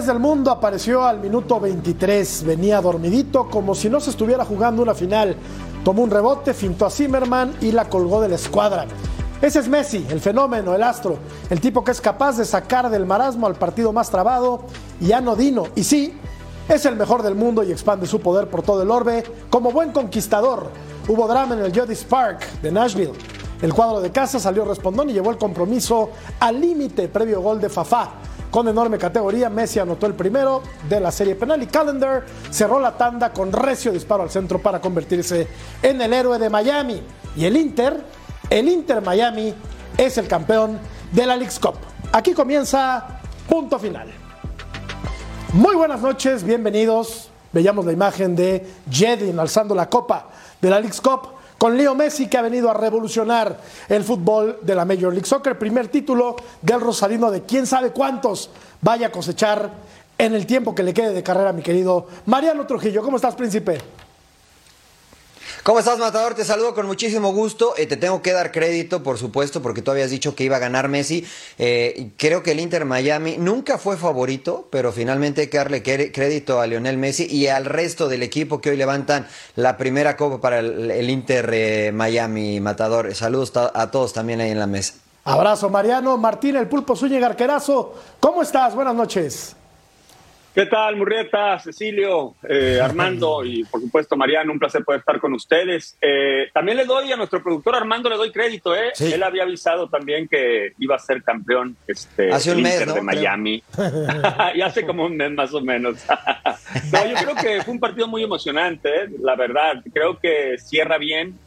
Y el 10 del mundo apareció al minuto 23. Venía dormidito, como si no se estuviera jugando una final. Tomó un rebote, fintó a Zimmerman y la colgó de la escuadra. Ese es Messi, el fenómeno, el astro, el tipo que es capaz de sacar del marasmo al partido más trabado y anodino. Y sí, es el mejor del mundo y expande su poder por todo el orbe como buen conquistador. Hubo drama en el Judith Park de Nashville. El cuadro de casa salió respondón y llevó el compromiso al límite previo gol de Fafá. Con enorme categoría, Messi anotó el primero de la serie penal y Callender cerró la tanda con recio disparo al centro para convertirse en el héroe de Miami. Y el Inter, el Inter Miami, es el campeón de la League's Cup. Aquí comienza punto final. Muy buenas noches, bienvenidos. Veíamos la imagen de Jedin alzando la copa de la League's Cup con Leo Messi que ha venido a revolucionar el fútbol de la Major League Soccer. Primer título del Rosalino de quién sabe cuántos vaya a cosechar en el tiempo que le quede de carrera, mi querido Mariano Trujillo. ¿Cómo estás, príncipe? ¿Cómo estás, Matador? Te saludo con muchísimo gusto. Eh, te tengo que dar crédito, por supuesto, porque tú habías dicho que iba a ganar Messi. Eh, creo que el Inter Miami nunca fue favorito, pero finalmente hay que darle crédito a Lionel Messi y al resto del equipo que hoy levantan la primera copa para el, Inter eh, Miami, Matador. Saludos a todos también ahí en la mesa. Abrazo, Mariano. Martín, el pulpo Zúñiga Arquerazo. ¿Cómo estás? Buenas noches. ¿Qué tal, Murrieta, Cecilio, eh, Armando y por supuesto Mariano? Un placer poder estar con ustedes. Eh, también le doy a nuestro productor Armando, le doy crédito. ¿eh? Él había avisado también que iba a ser campeón este, hace un mes, ¿no? de Miami. y hace como un mes más o menos. no, yo creo que fue un partido muy emocionante, ¿eh? la verdad. Creo que cierra bien.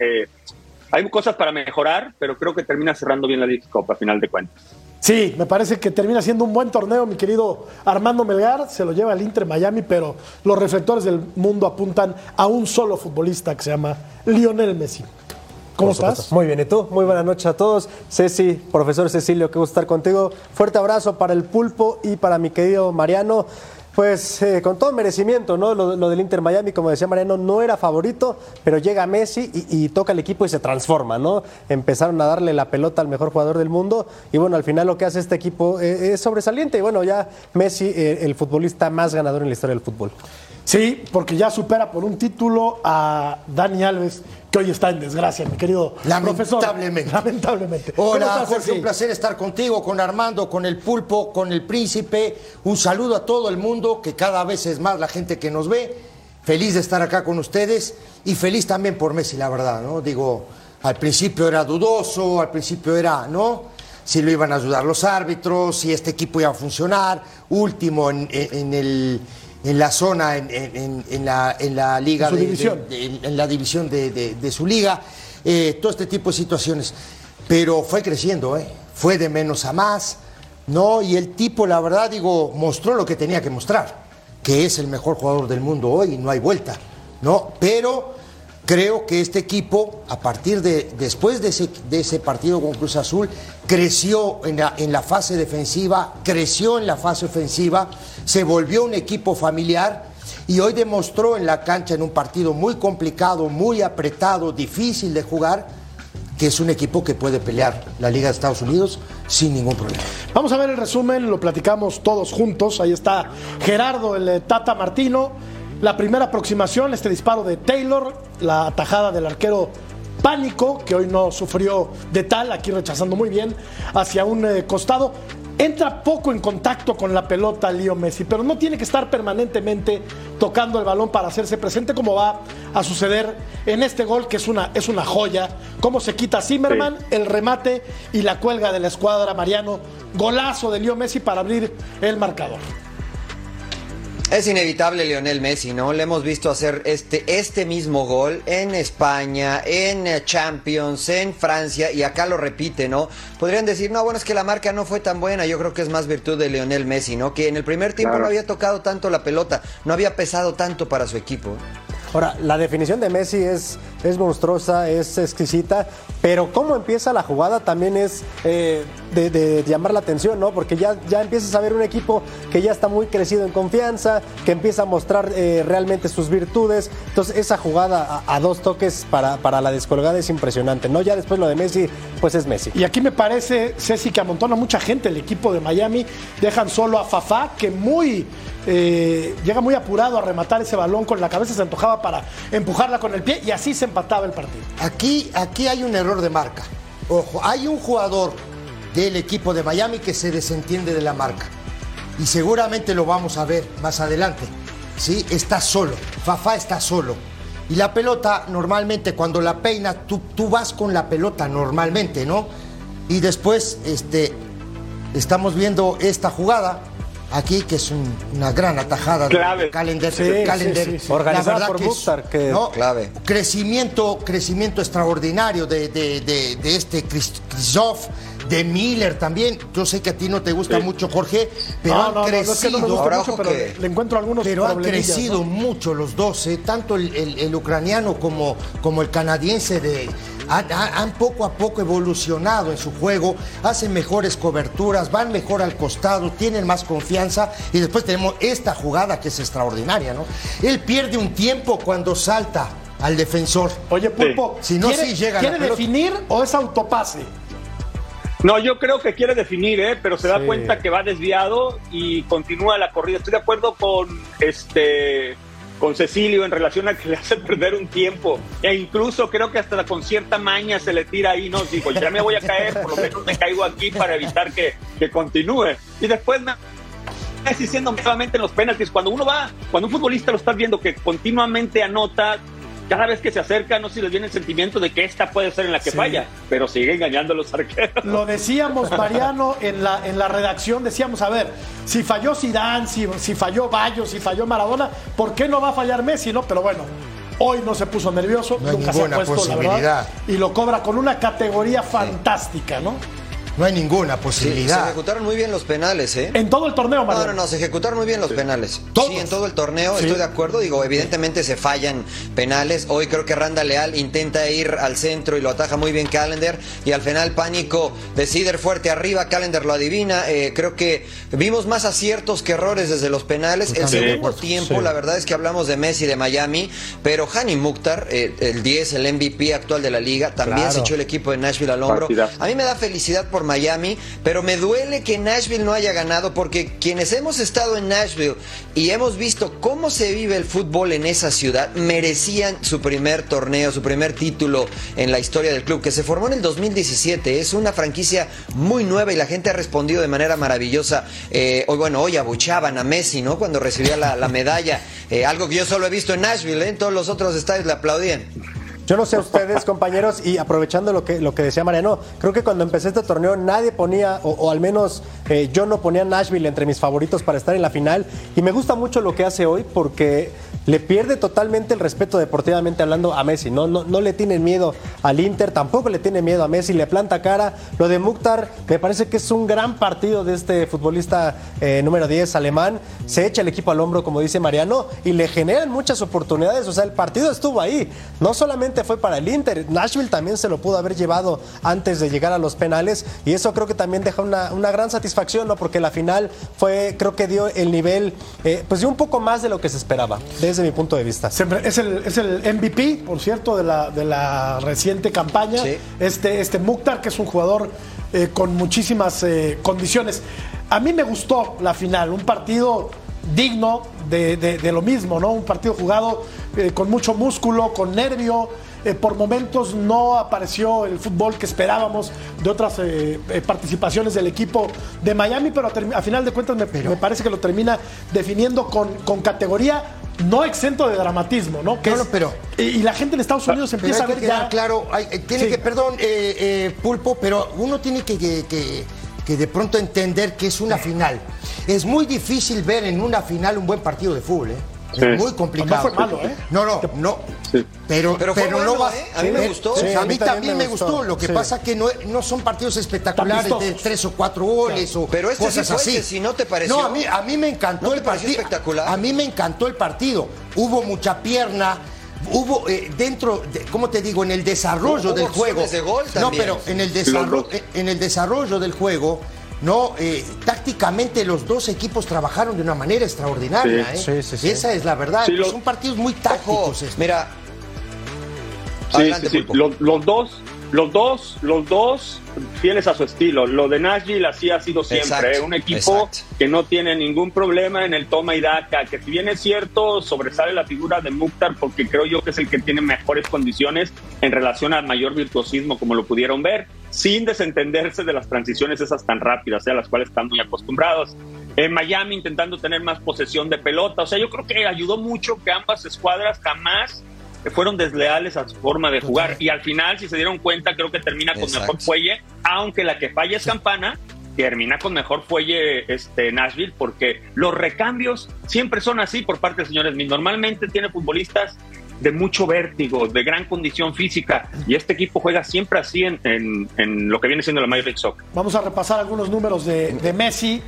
hay cosas para mejorar, pero creo que termina cerrando bien la League a final de cuentas. Sí, me parece que termina siendo un buen torneo, mi querido Armando Melgar. Se lo lleva el Inter Miami, pero los reflectores del mundo apuntan a un solo futbolista que se llama Lionel Messi. ¿Cómo estás? Muy bien, ¿y tú? Muy buenas noches a todos. Ceci, profesor Cecilio, qué gusto estar contigo. Fuerte abrazo para el pulpo y para mi querido Mariano. Pues eh, con todo merecimiento, ¿no? Lo, del Inter Miami, como decía Mariano, no era favorito, pero llega Messi y, toca el equipo y se transforma, ¿no? Empezaron a darle la pelota al mejor jugador del mundo y bueno, al final lo que hace este equipo eh, es sobresaliente y bueno, ya Messi, eh, el futbolista más ganador en la historia del fútbol. Sí, porque ya supera por un título a Dani Alves, que hoy está en desgracia, mi querido Lamentablemente. profesor. Lamentablemente. Hola, Jorge, un placer estar contigo, con Armando, con el Pulpo, con el Príncipe. Un saludo a todo el mundo, que cada vez es más la gente que nos ve. Feliz de estar acá con ustedes y feliz también por Messi, la verdad, ¿no? Digo, al principio era dudoso, al principio era, ¿no? Si lo iban a ayudar los árbitros, si este equipo iba a funcionar. Último en el en la zona, en, la, en la liga, de, división. en la división de, su liga, eh, todo este tipo de situaciones. Pero fue creciendo, ¿eh? fue de menos a más, ¿no? Y el tipo, la verdad, digo, mostró lo que tenía que mostrar, que es el mejor jugador del mundo hoy, no hay vuelta, ¿no? Pero creo que este equipo, a partir de después de ese, partido con Cruz Azul, creció en la fase defensiva, creció en la fase ofensiva, se volvió un equipo familiar y hoy demostró en la cancha, en un partido muy complicado, muy apretado, difícil de jugar, que es un equipo que puede pelear la Liga de Estados Unidos sin ningún problema. Vamos a ver el resumen, lo platicamos todos juntos. Ahí está Gerardo, el Tata Martino la primera aproximación, este disparo de Taylor, la atajada del arquero Pánico, que hoy no sufrió de tal, aquí rechazando muy bien, hacia un eh, costado. entra poco en contacto con la pelota Leo Messi, pero no tiene que estar permanentemente tocando el balón para hacerse presente como va a suceder en este gol que es una, es una joya. Cómo se quita Zimmerman, el remate y la cuelga de la escuadra Mariano. Golazo de Leo Messi para abrir el marcador. Es inevitable Lionel Messi, ¿no? Le hemos visto hacer este, este mismo gol en España, en Champions, en Francia, y acá lo repite, ¿no? Podrían decir, no, bueno, es que la marca no fue tan buena, yo creo que es más virtud de Lionel Messi, ¿no? Que en el primer tiempo no había tocado tanto la pelota, no había pesado tanto para su equipo. Ahora, la definición de Messi es, es monstruosa, es exquisita, pero cómo empieza la jugada también es eh, de, llamar la atención, ¿no? Porque ya, ya empiezas a ver un equipo que ya está muy crecido en confianza, que empieza a mostrar eh, realmente sus virtudes. Entonces, esa jugada a, a dos toques para, para la descolgada es impresionante, ¿no? Ya después lo de Messi, pues es Messi. Y aquí me parece, Ceci, que amontona mucha gente el equipo de Miami. Dejan solo a Fafá, que muy eh, llega muy apurado a rematar ese balón con la cabeza, se antojaba para empujarla con el pie y así se empataba el partido. Aquí, aquí hay un error de marca. Ojo, hay un jugador del equipo de Miami que se desentiende de la marca. Y seguramente lo vamos a ver más adelante. ¿Sí? Está solo. Fafá está solo. Y la pelota, normalmente, cuando la peina, tú, tú vas con la pelota normalmente, ¿no? Y después, este, estamos viendo esta jugada aquí, que es un- una gran atajada Clave. de Calendar. Sí, sí, Calendar. sí, sí. La Organizada verdad por que es- Mukhtar, que- ¿no? Clave. Crecimiento, crecimiento extraordinario de, de- de- de este Christoph, de Miller también. Yo sé que a ti no te gusta mucho, Jorge, pero han no, no, no es que crecido. no me gusta Ahora, mucho, ojo pero que- le, le encuentro algunos Pero han problemillas, crecido ¿no? mucho los dos, ¿eh? tanto el, el- el ucraniano como, como el canadiense. De, han, han- han poco a poco evolucionado en su juego, hacen mejores coberturas, van mejor al costado, tienen más confianza. Y después tenemos esta jugada que es extraordinaria. ¿no? Él pierde un tiempo cuando salta al defensor. Oye, Pulpo, Si no, ¿quiere, sí llega ¿quiere definir o es autopase? No, yo creo que quiere definir, ¿eh? pero se da cuenta que va desviado y continúa la corrida. Estoy de acuerdo con este con Cecilio en relación a que le hace perder un tiempo. E incluso creo que hasta con cierta maña se le tira ahí, no, digo, ya me voy a caer, por lo menos me caigo aquí para evitar que, que continúe. Y después me Messi siendo nuevamente en los penaltis, cuando uno va, cuando un futbolista lo estás viendo que continuamente anota, cada vez que se acerca, no sé si les viene el sentimiento de que esta puede ser en la que Sí. falla, pero sigue engañando a los arqueros. Lo decíamos, Mariano, en la, en la redacción, decíamos, a ver, si falló Zidane, si, si falló Bayo, si falló Maradona, ¿por qué no va a fallar Messi, no? Pero bueno, hoy no se puso nervioso, No nunca se ha puesto, la verdad, y lo cobra con una categoría fantástica, ¿no? No hay ninguna Sí, se posibilidad. ejecutaron muy bien los penales, ¿eh? En todo el torneo, No, Mariano. no, no, se ejecutaron muy bien los penales. Todos. Sí, en todo el torneo, estoy de acuerdo. Digo, evidentemente se fallan penales. Hoy creo que Randa Leal intenta ir al centro y lo ataja muy bien Callender. Y al final Pánico decide ir fuerte arriba, Callender lo adivina. Eh, creo que vimos más aciertos que errores desde los penales. El segundo tiempo, la verdad es que hablamos de Messi de Miami, pero Hani Mukhtar, eh, el 10, el MVP actual de la liga, también Claro. se echó el equipo de Nashville al hombro. A mí me da felicidad por Miami, pero me duele que Nashville no haya ganado porque quienes hemos estado en Nashville y hemos visto cómo se vive el fútbol en esa ciudad merecían su primer torneo, su primer título en la historia del club que se formó en el 2017. Es una franquicia muy nueva y la gente ha respondido de manera maravillosa. Eh, hoy, bueno, hoy abuchaban a Messi, ¿no? Cuando recibía la, la medalla. Eh, algo que yo solo he visto en Nashville, ¿eh? En todos los otros estadios le aplaudían. Yo no sé ustedes, compañeros, y aprovechando lo que, lo que decía Mariano, creo que cuando empecé este torneo nadie ponía, o, al menos eh, yo no ponía Nashville entre mis favoritos para estar en la final. Y me gusta mucho lo que hace hoy porque le pierde totalmente el respeto deportivamente hablando a Messi. No, no, no le tienen miedo al Inter, tampoco le tiene miedo a Messi, le planta cara. Lo de Mukhtar me parece que es un gran partido de este futbolista eh, número 10 alemán. Se echa el equipo al hombro, como dice Mariano, y le generan muchas oportunidades. O sea, el partido estuvo ahí. No solamente fue para el Inter, Nashville también se lo pudo haber llevado antes de llegar a los penales. Y eso creo que también deja una, una gran satisfacción, ¿no? Porque la final fue, creo que dio el nivel, eh, pues dio un poco más de lo que se esperaba, desde mi punto de vista. Siempre- es, el, es el MVP, por cierto, de la, de la reciente campaña. Sí. Este, este Mukhtar, que es un jugador eh, con muchísimas eh, condiciones. A mí me gustó la final, un partido digno de, de- de lo mismo, ¿no? Un partido jugado eh, con mucho músculo, con nervio. Eh, por momentos no apareció el fútbol que esperábamos de otras eh, eh, participaciones del equipo de Miami, pero a, a final de cuentas me, me, parece que lo termina definiendo con, con categoría no exento de dramatismo, ¿no? Que no, pero y, la gente en Estados Unidos empieza a ver ya claro, hay, tiene que perdón pulpo, pero uno tiene que, que, que de pronto entender que es una final. Es muy difícil ver en una final un buen partido de fútbol, ¿eh? Es muy complicado. No fue malo, ¿eh? No, no, no. Pero, pero, no va. ¿eh? A mí me gustó. a mí también me gustó. Lo que pasa que no, no son partidos espectaculares de tres o cuatro goles o pero este cosas así. Si no te pareció. No, a mí, a mí me encantó el partido. espectacular? A mí me encantó el partido. Hubo mucha pierna. Hubo eh, dentro, de, ¿cómo te digo? En el desarrollo Hubo del juego. De gol no, pero en el desarrollo, en el desarrollo del juego no, eh, tácticamente los dos equipos trabajaron de una manera extraordinaria. Sí, ¿eh? sí, sí, Esa es la verdad. lo... Son partidos muy tácticos. Ojo, mira. Sí, Adelante, sí, los, los, dos, los dos, los dos fieles a su estilo. Lo de Nashville así ha sido siempre. Exacto, ¿eh? Un equipo exacto. que no tiene ningún problema en el toma y daca. Que si bien es cierto, sobresale la figura de Mukhtar porque creo yo que es el que tiene mejores condiciones en relación al mayor virtuosismo, como lo pudieron ver, sin desentenderse de las transiciones esas tan rápidas, ¿eh? a las cuales están muy acostumbrados. En Miami intentando tener más posesión de pelota. O sea, yo creo que ayudó mucho que ambas escuadras jamás fueron desleales a su forma de jugar. Y al final, si se dieron cuenta, creo que termina con Exacto. mejor fuelle, aunque la que falla es Campana, termina con mejor fuelle este Nashville, porque los recambios siempre son así por parte del señor Smith. Normalmente tiene futbolistas de mucho vértigo, de gran condición física, y este equipo juega siempre así en, en, lo que viene siendo la Major League Soccer. Vamos a repasar algunos números de, de Messi.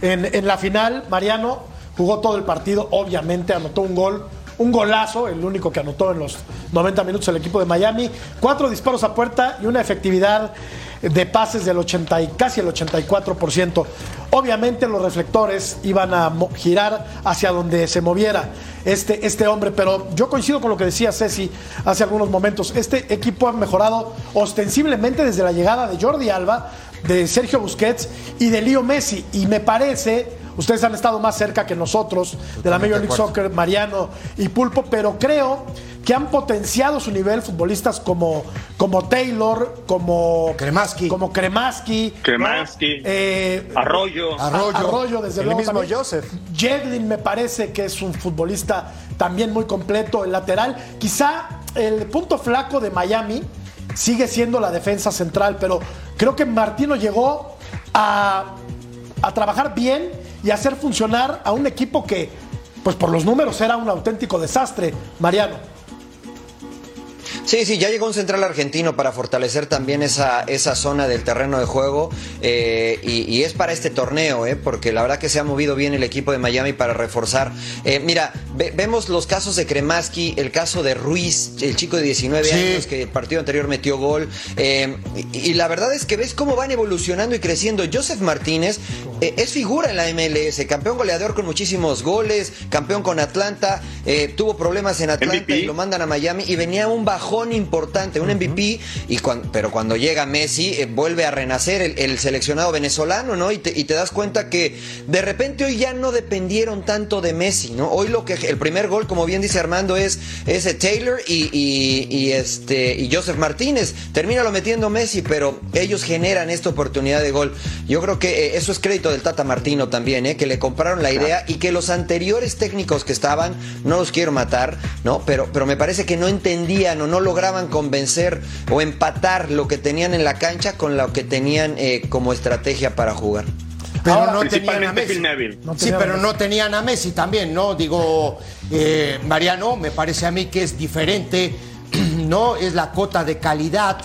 En, en, la final, Mariano jugó todo el partido, obviamente anotó un gol, un golazo, el único que anotó en los 90 minutos el equipo de Miami, cuatro disparos a puerta y una efectividad de pases del 80 y casi el 84%. Obviamente los reflectores iban a girar hacia donde se moviera este, este hombre, pero yo coincido con lo que decía Ceci hace algunos momentos. Este equipo ha mejorado ostensiblemente desde la llegada de Jordi Alba, de Sergio Busquets y de Leo Messi. Y me parece, ustedes han estado más cerca que nosotros de la Major League Soccer, Mariano y Pulpo, pero creo que han potenciado su nivel futbolistas como, como Taylor, como Kremaski, como Kremaski, Kremaski ¿no? eh, Arroyo. Arroyo, Arroyo desde el luego. mismo también. Joseph. Jedlin me parece que es un futbolista también muy completo, el lateral. Quizá el punto flaco de Miami sigue siendo la defensa central, pero creo que Martino llegó a, a trabajar bien y a hacer funcionar a un equipo que, pues por los números, era un auténtico desastre, Mariano. Sí, sí, ya llegó un central argentino para fortalecer también esa, esa zona del terreno de juego eh, y, y, es para este torneo, eh, porque la verdad que se ha movido bien el equipo de Miami para reforzar. Eh, mira, ve, vemos los casos de Kremaski, el caso de Ruiz, el chico de 19 sí. años que el partido anterior metió gol, eh, y, y, la verdad es que ves cómo van evolucionando y creciendo. Joseph Martínez es figura en la MLS, campeón goleador con muchísimos goles, campeón con Atlanta, tuvo problemas en Atlanta MVP. y lo mandan a Miami y venía un bajón importante, un MVP, y cuando, pero cuando llega Messi eh, vuelve a renacer el, el, seleccionado venezolano, ¿no? Y te, y te, das cuenta que de repente hoy ya no dependieron tanto de Messi, ¿no? Hoy lo que el primer gol, como bien dice Armando, es ese Taylor y, y, y, este y Joseph Martínez. Termina lo metiendo Messi, pero ellos generan esta oportunidad de gol. Yo creo que eh, eso es crédito del Tata Martino también, ¿eh? Que le compraron la idea y que los anteriores técnicos que estaban, no los quiero matar, ¿no? Pero, pero me parece que no entendían o no lograban convencer o empatar lo que tenían en la cancha con lo que tenían eh, como estrategia para jugar. Pero Ahora, no tenían a Messi. No sí, pero no tenían a Messi también, ¿no? Digo, eh, Mariano, me parece a mí que es diferente, ¿no? Es la cota de calidad.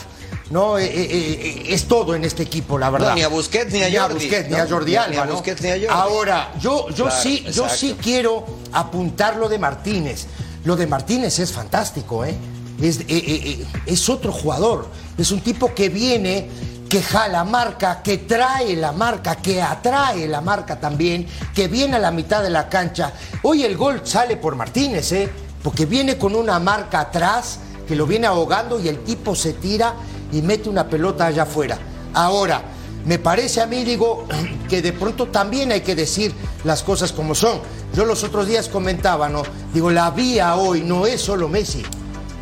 No, eh, eh, es todo en este equipo, la verdad. No, ni a Busquets ni a ni Jordi. A Busquets, no, ni a Jordi ni, Alba, ni a ¿no? Busquets, ni a Jordi. Ahora, yo, yo, Claro, sí, yo sí quiero apuntar lo de Martínez. Lo de Martínez es fantástico, ¿eh? Es, eh, eh, es, otro jugador. Es un tipo que viene, que jala marca, que trae la marca, que atrae la marca también, que viene a la mitad de la cancha. Hoy el gol sale por Martínez, ¿eh? Porque viene con una marca atrás que lo viene ahogando y el tipo se tira y mete una pelota allá afuera. Ahora, me parece a mí, digo, que de pronto también hay que decir las cosas como son. Yo los otros días comentaba, ¿no? Digo, la vía hoy no es solo Messi.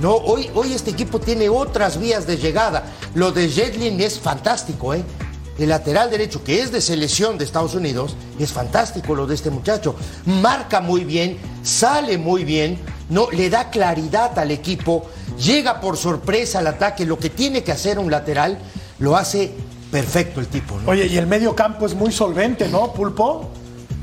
No, hoy, hoy este equipo tiene otras vías de llegada. Lo de Jetlin es fantástico, ¿eh? El lateral derecho, que es de selección de Estados Unidos, es fantástico lo de este muchacho. Marca muy bien, sale muy bien, no, le da claridad al equipo, llega por sorpresa al ataque, lo que tiene que hacer un lateral, lo hace perfecto el tipo. ¿no? Oye, y el medio campo es muy solvente, ¿no, Pulpo?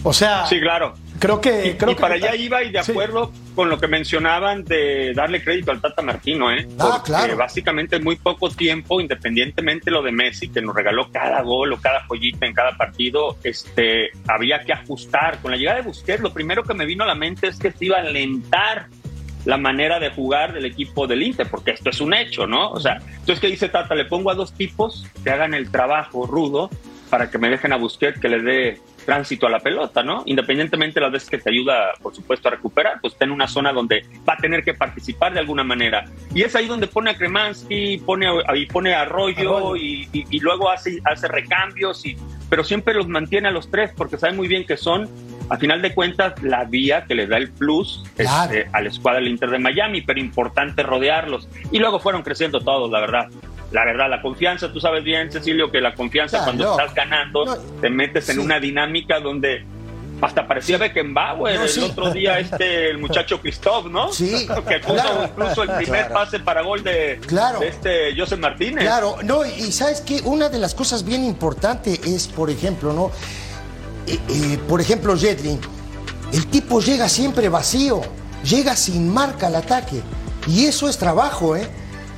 O sea, Sí, claro. Creo que... Y, creo y que- para allá iba y de Sí. acuerdo con lo que mencionaban de darle crédito al Tata Martino, ¿eh? Ah, Porque claro. básicamente en muy poco tiempo, independientemente lo de Messi, que nos regaló cada gol o cada joyita en cada partido, este, había que ajustar. Con la llegada de Busquets, lo primero que me vino a la mente es que se iba a alentar la manera de jugar del equipo del Inter, porque esto es un hecho, ¿no? O sea, entonces, ¿qué dice Tata? Le pongo a dos tipos que hagan el trabajo rudo para que me dejen a Busquets que le dé tránsito a la pelota, ¿no? Independientemente de las veces que te ayuda, por supuesto, a recuperar, pues está en una zona donde va a tener que participar de alguna manera. Y es ahí donde pone a Kremansky, pone a, y pone a Arroyo, Arroyo. Y, y- y luego hace, hace recambios, y, pero siempre los mantiene a los tres porque sabe muy bien que son, a final de cuentas, la vía que le da el plus Claro. este, a la escuadra del Inter de Miami, pero importante rodearlos. Y luego fueron creciendo todos, la verdad. La verdad, la confianza, tú sabes bien, Cecilio, que la confianza Ah, cuando no. estás ganando, No. te metes en Sí. una dinámica donde hasta parecía Beckenbauer No, el sí. otro día, este, el muchacho Christoph, ¿no? Sí, que puso claro. incluso el primer Claro. pase para gol de, Claro. de este Joseph Martínez. Claro, no, y y sabes que una de las cosas bien importantes es, por ejemplo, ¿no? Eh, eh, por ejemplo, Jetlin, el tipo llega siempre vacío, llega sin marca al ataque. Y eso es trabajo, ¿eh?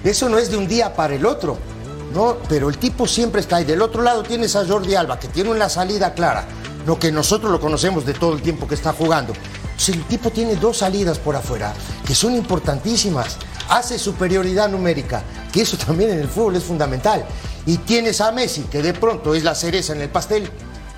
Eso no es de un día para el otro, ¿no? Pero el tipo siempre está ahí. Del otro lado tienes a Jordi Alba, que tiene una salida clara, lo que nosotros lo conocemos de todo el tiempo que está jugando. El tipo tiene dos salidas por afuera, que son importantísimas. Hace superioridad numérica, que eso también en el fútbol es fundamental. Y tienes a Messi, que de pronto es la cereza en el pastel,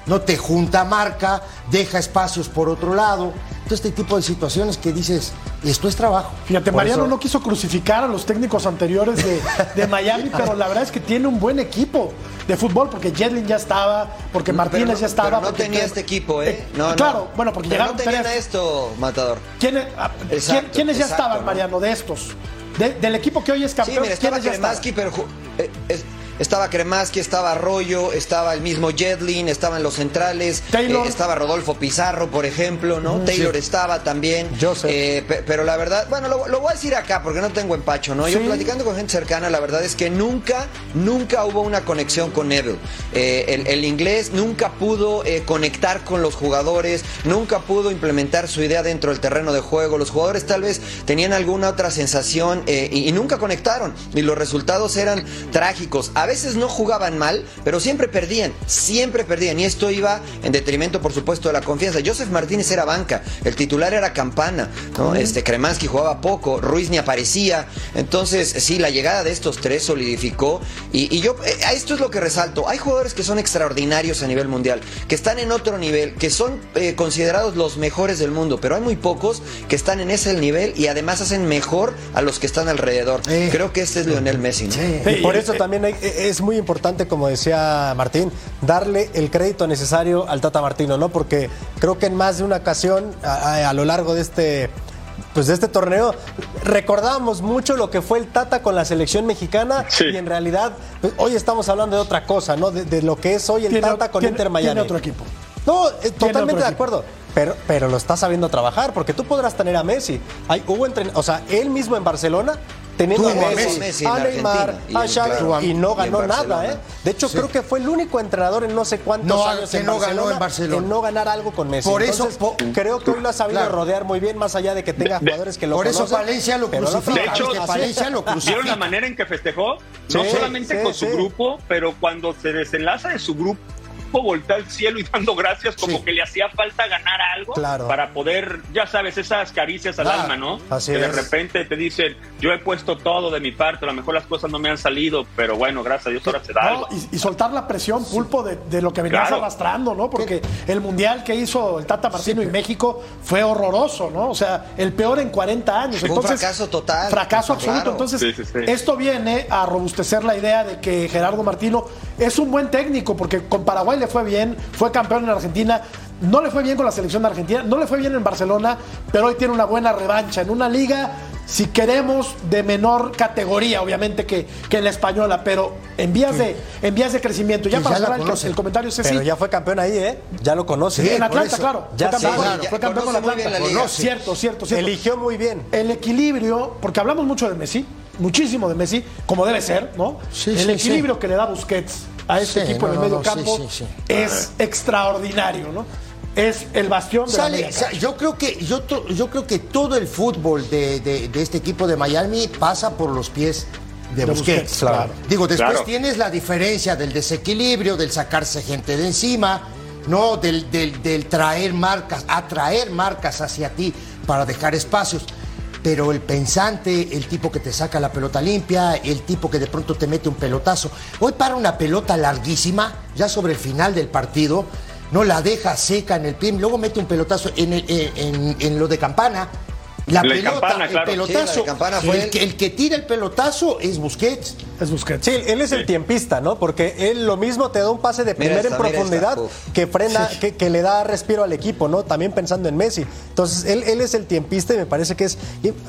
no te junta marca, deja espacios por otro lado. Todo este tipo de situaciones que dices, esto es trabajo. Fíjate, Por Mariano eso- no quiso crucificar a los técnicos anteriores de, de Miami, pero la verdad es que tiene un buen equipo de fútbol, porque Jetlin ya estaba, porque Martínez Pero no- ya estaba. pero no porque tenía este equipo, ¿eh? No, no. claro, bueno, porque Pero llegaron no tenían tres. esto, Matador. ¿Quiénes, ah, quién- Exacto, quiénes ya estaban, ¿no? Mariano, de estos? De- del equipo que hoy es Sí, campeón, mira, estaba ¿quiénes ya estaban? Pero eh, es- estaba Kremaski, estaba Arroyo, estaba el mismo Jetlin, estaban los centrales, Taylor. eh, estaba Rodolfo Pizarro, por ejemplo, ¿no? Taylor estaba también. Eh, pe- pero la verdad, bueno, lo, lo voy a decir acá porque no tengo empacho, ¿no? Yo platicando con gente cercana, la verdad es que nunca, nunca hubo una conexión con Neville. Eh, el, el inglés nunca pudo eh, conectar con los jugadores, nunca pudo implementar su idea dentro del terreno de juego. Los jugadores tal vez tenían alguna otra sensación eh, y, y nunca conectaron. Y los resultados eran trágicos. A veces no jugaban mal, pero siempre perdían, siempre perdían. Y esto iba en detrimento, por supuesto, de la confianza. Joseph Martínez era banca, el titular era Campana, ¿no? Este Kremansky jugaba poco, Ruiz ni aparecía. Entonces, sí, la llegada de estos tres solidificó. Y, y yo, eh, a esto es lo que resalto. Hay jugadores que son extraordinarios a nivel mundial, que están en otro nivel, que son eh, considerados los mejores del mundo, pero hay muy pocos que están en ese nivel y además hacen mejor a los que están alrededor. Eh. Creo que este es Lionel Messi, ¿no? Sí. Y por eso también hay- es muy importante, como decía Martín, darle el crédito necesario al Tata Martino, ¿no? Porque creo que en más de una ocasión a, a- a lo largo de este pues de este torneo recordábamos mucho lo que fue el Tata con la selección mexicana Sí. y en realidad pues, hoy estamos hablando de otra cosa, ¿no? De, de lo que es hoy el Tiene- Tata con tiene- Inter Miami. tiene otro equipo. No, eh, totalmente de acuerdo. Pero, pero lo está sabiendo trabajar, porque tú podrás tener a Messi. Hay, hubo entren- o sea, él mismo en Barcelona, teniendo a Messi, Messi a Neymar, a Xavi, claro, y no y ganó nada. ¿eh? De hecho, Sí. creo que fue el único entrenador en no sé cuántos No, años que en, no ganó Barcelona en Barcelona. en no ganar algo con Messi. Por eso, Entonces, po- creo que hoy lo ha sabido Claro. rodear muy bien, más allá de que tenga De- jugadores que lo Por eso conocen, Palencia lo crucifica. De hecho. Palencia lo ¿Vieron crucifica. la manera en que festejó? Sí, no solamente sí, con su sí. grupo, pero cuando se desenlaza de su grupo, voltea al cielo y dando gracias como Sí. que le hacía falta ganar algo Claro. para poder, ya sabes, esas caricias al alma, ¿no? así que de es. repente te dicen, yo he puesto todo de mi parte, a lo mejor las cosas no me han salido, pero bueno, gracias a Dios ahora se da No, algo. y, y soltar la presión, pulpo, de, de lo que venías Claro. arrastrando, ¿no? Porque el mundial que hizo el Tata Martino y México fue horroroso, ¿no? O sea, el peor en 40 años. Fue un Entonces, fracaso total. Fracaso absoluto. Claro. Entonces, Sí, sí, sí. esto viene a robustecer la idea de que Gerardo Martino es un buen técnico, porque con Paraguay le fue bien, fue campeón en Argentina. No le fue bien con la selección de Argentina, no le fue bien en Barcelona, pero hoy tiene una buena revancha en una liga si queremos de menor categoría, obviamente que, que la española, pero en vías, de, en vías de crecimiento. Ya para cerrar el, el comentario ese Pero ya fue campeón ahí, ¿eh? Ya lo conoce. Sí, en Atlanta, claro. Ya fue campeón, sí, ya fue campeón con Atlanta. la liga. Cierto, cierto, cierto. Eligió muy bien. El equilibrio, porque hablamos mucho de Messi, muchísimo de Messi, como debe ser, ¿no? Sí, el equilibrio que le da Busquets a este Sí, equipo no, en el no, medio campo sí, sí. es extraordinario, ¿no? Es el bastión de la Sale, yo creo que yo, yo creo que todo el fútbol de, de- de este equipo de Miami pasa por los pies de, De Busquets. Busquets, claro. Digo, después Claro. tienes la diferencia del desequilibrio, del sacarse gente de encima, no del, del- del traer marcas, atraer marcas hacia ti para dejar espacios. Pero el pensante, el tipo que te saca la pelota limpia, el tipo que de pronto te mete un pelotazo. Hoy para una pelota larguísima, ya sobre el final del partido, no la deja seca en el pie, luego mete un pelotazo en, en- en lo de campana. La pelota, Campana, el pelotazo. Sí, la de Campana fue el, el- que, el que tira el pelotazo es Busquets. Es Busquets. Sí, él es el tiempista, ¿no? Porque él lo mismo te da un pase de primera en profundidad esta, que frena, que, que le da respiro al equipo, ¿no? También pensando en Messi. Entonces, él, él es el tiempista y me parece que es.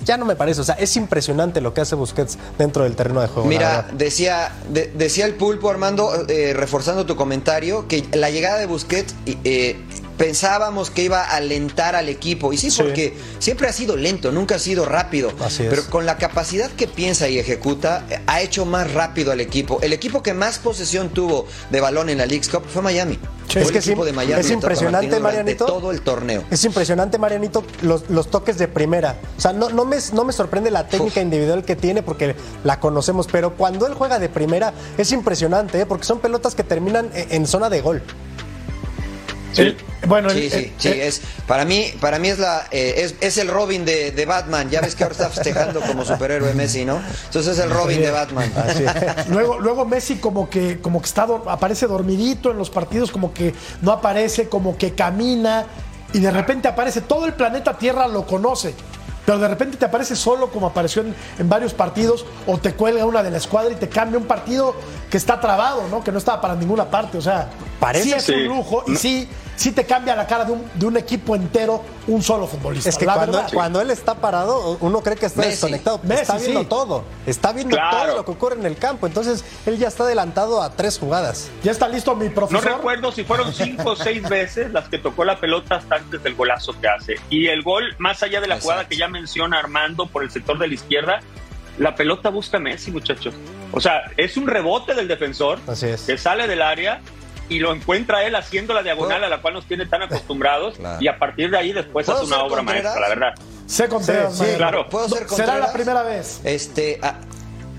Ya no me parece, o sea, es impresionante lo que hace Busquets dentro del terreno de juego. Mira, decía, de- decía el pulpo Armando, eh, reforzando tu comentario, que la llegada de Busquets eh, pensábamos que iba a alentar al equipo. Y sí, Sí. porque siempre ha sido lento, nunca ha sido rápido. Así es. Pero con la capacidad que piensa y ejecuta, ha hecho más rápido al equipo. El equipo que más posesión tuvo de balón en la League's Cup fue Miami. Es el que sí, equipo de Miami es impresionante, Marianito. todo el torneo. Es impresionante, Marianito, los, los toques de primera. O sea, no, no, me, no me sorprende la técnica Uf. individual que tiene porque la conocemos, pero cuando él juega de primera es impresionante, ¿eh? porque son pelotas que terminan en, en zona de gol. El- bueno, el- Sí, sí, el- sí, el- es para mí, para mí es la eh, es, es el Robin de, de Batman. Ya ves que ahora está festejando como superhéroe Messi, ¿no? Entonces es el Robin de Batman. Luego, luego Messi como que, como que está, aparece dormidito en los partidos, como que no aparece, como que camina y de repente aparece. Todo el planeta Tierra lo conoce, pero de repente te aparece solo como apareció en, en varios partidos o te cuelga una de la escuadra y te cambia un partido que está trabado, ¿no? Que no estaba para ninguna parte. O sea, Parece- sí es Sí. un lujo y No. sí, sí te cambia la cara de un, de un equipo entero un solo futbolista. Es que la cuando, verdad. cuando él está parado, uno cree que está Messi. desconectado. Messi, está viendo sí. todo. Está viendo Claro. todo lo que ocurre en el campo. Entonces, él ya está adelantado a tres jugadas. Ya está listo mi No profesor. recuerdo si fueron cinco o seis veces las que tocó la pelota hasta antes del golazo que hace. Y el gol, más allá de la jugada que ya menciona Armando por el sector de la izquierda, la pelota busca a Messi, muchachos. O sea, es un rebote del defensor Así es. que sale del área y lo encuentra él haciendo la diagonal ¿Puedo? a la cual nos tiene tan acostumbrados Claro. y a partir de ahí después ¿Puedo hace una obra Contreras? maestra, la verdad. Sé Contreras, Sí, sí, Manuel. claro. ¿Puedo ser Será la primera vez. Este, ah,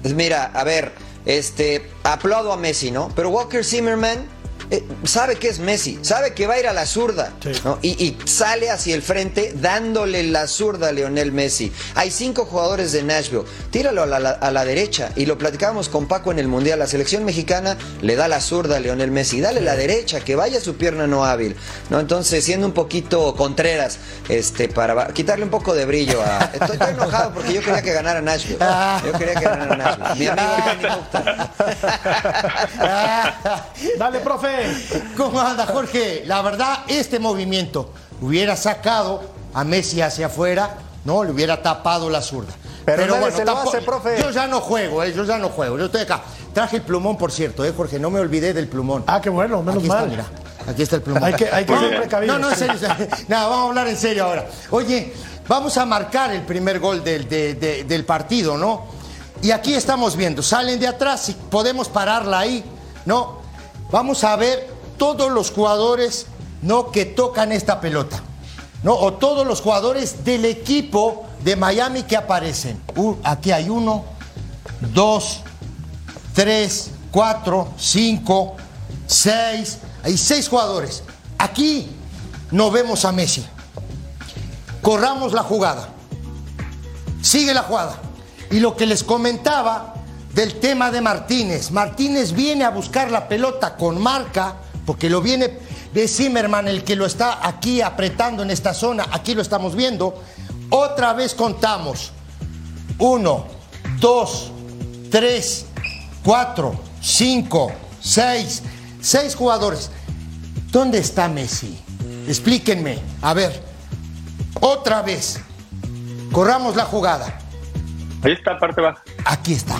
mira, a ver, este, aplaudo a Messi, ¿no? Pero Walker Zimmerman eh, sabe que es Messi, sabe que va a ir a la zurda, Sí. ¿no? Y, y sale hacia el frente dándole la zurda a Lionel Messi. Hay cinco jugadores de Nashville, tíralo a la, la- a la derecha. Y lo platicábamos con Paco en el Mundial. La selección mexicana le da la zurda a Lionel Messi, dale la derecha, que vaya su pierna no hábil, ¿no? Entonces, siendo un poquito contreras, este, para quitarle un poco de brillo a. Estoy, estoy enojado porque yo quería que ganara Nashville. Yo quería que ganara Nashville. Mi amigo. Dale, profe. ¿Cómo anda, Jorge? La verdad, este movimiento hubiera sacado a Messi hacia afuera, ¿no? Le hubiera tapado la zurda. Pero nadie se lo hace, profe. Yo ya no juego, ¿eh? Yo ya no juego. Yo estoy acá. Traje el plumón, por cierto, ¿eh, Jorge? No me olvidé del plumón. Ah, qué bueno, menos Aquí mal. está, mira. Aquí está el plumón. Hay que, hay que ser bien. precavidos. No, no, en serio. Nada, vamos a hablar en serio ahora. Oye, vamos a marcar el primer gol del, de- de- del partido, ¿no? Y aquí estamos viendo, salen de atrás, si podemos pararla ahí, ¿no? Vamos a ver todos los jugadores, ¿no? Que tocan esta pelota, ¿no? O todos los jugadores del equipo de Miami que aparecen. Uh, aquí hay uno, dos, tres, cuatro, cinco, seis. Hay seis jugadores. Aquí no vemos a Messi. Corramos la jugada. Sigue la jugada. Y lo que les comentaba del tema de Martínez. Martínez viene a buscar la pelota con marca, porque lo viene de Zimmerman, el que lo está aquí apretando en esta zona. Aquí lo estamos viendo. Otra vez contamos. Uno, dos, tres, cuatro, cinco, seis. Seis jugadores. ¿Dónde está Messi? Explíquenme. A ver, otra vez. Corramos la jugada. Ahí está, parte baja. Aquí está.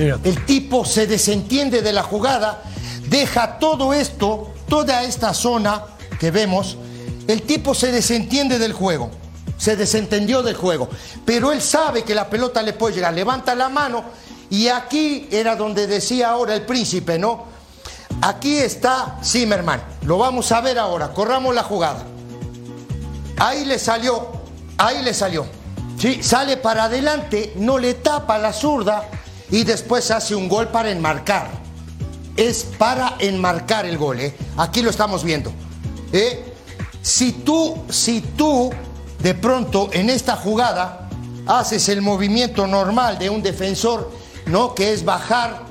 El tipo se desentiende de la jugada, deja todo esto, toda esta zona que vemos, el tipo se desentiende del juego, se desentendió del juego, pero él sabe que la pelota le puede llegar, levanta la mano y aquí era donde decía ahora el príncipe, ¿no? Aquí está Zimmerman, lo vamos a ver ahora, corramos la jugada. Ahí le salió, ahí le salió. Sí, sale para adelante, no le tapa la zurda y después hace un gol para enmarcar. Es para enmarcar el gol, ¿eh? Aquí lo estamos viendo. ¿eh? Si tú, si tú de pronto en esta jugada haces el movimiento normal de un defensor, ¿no? Que es bajar,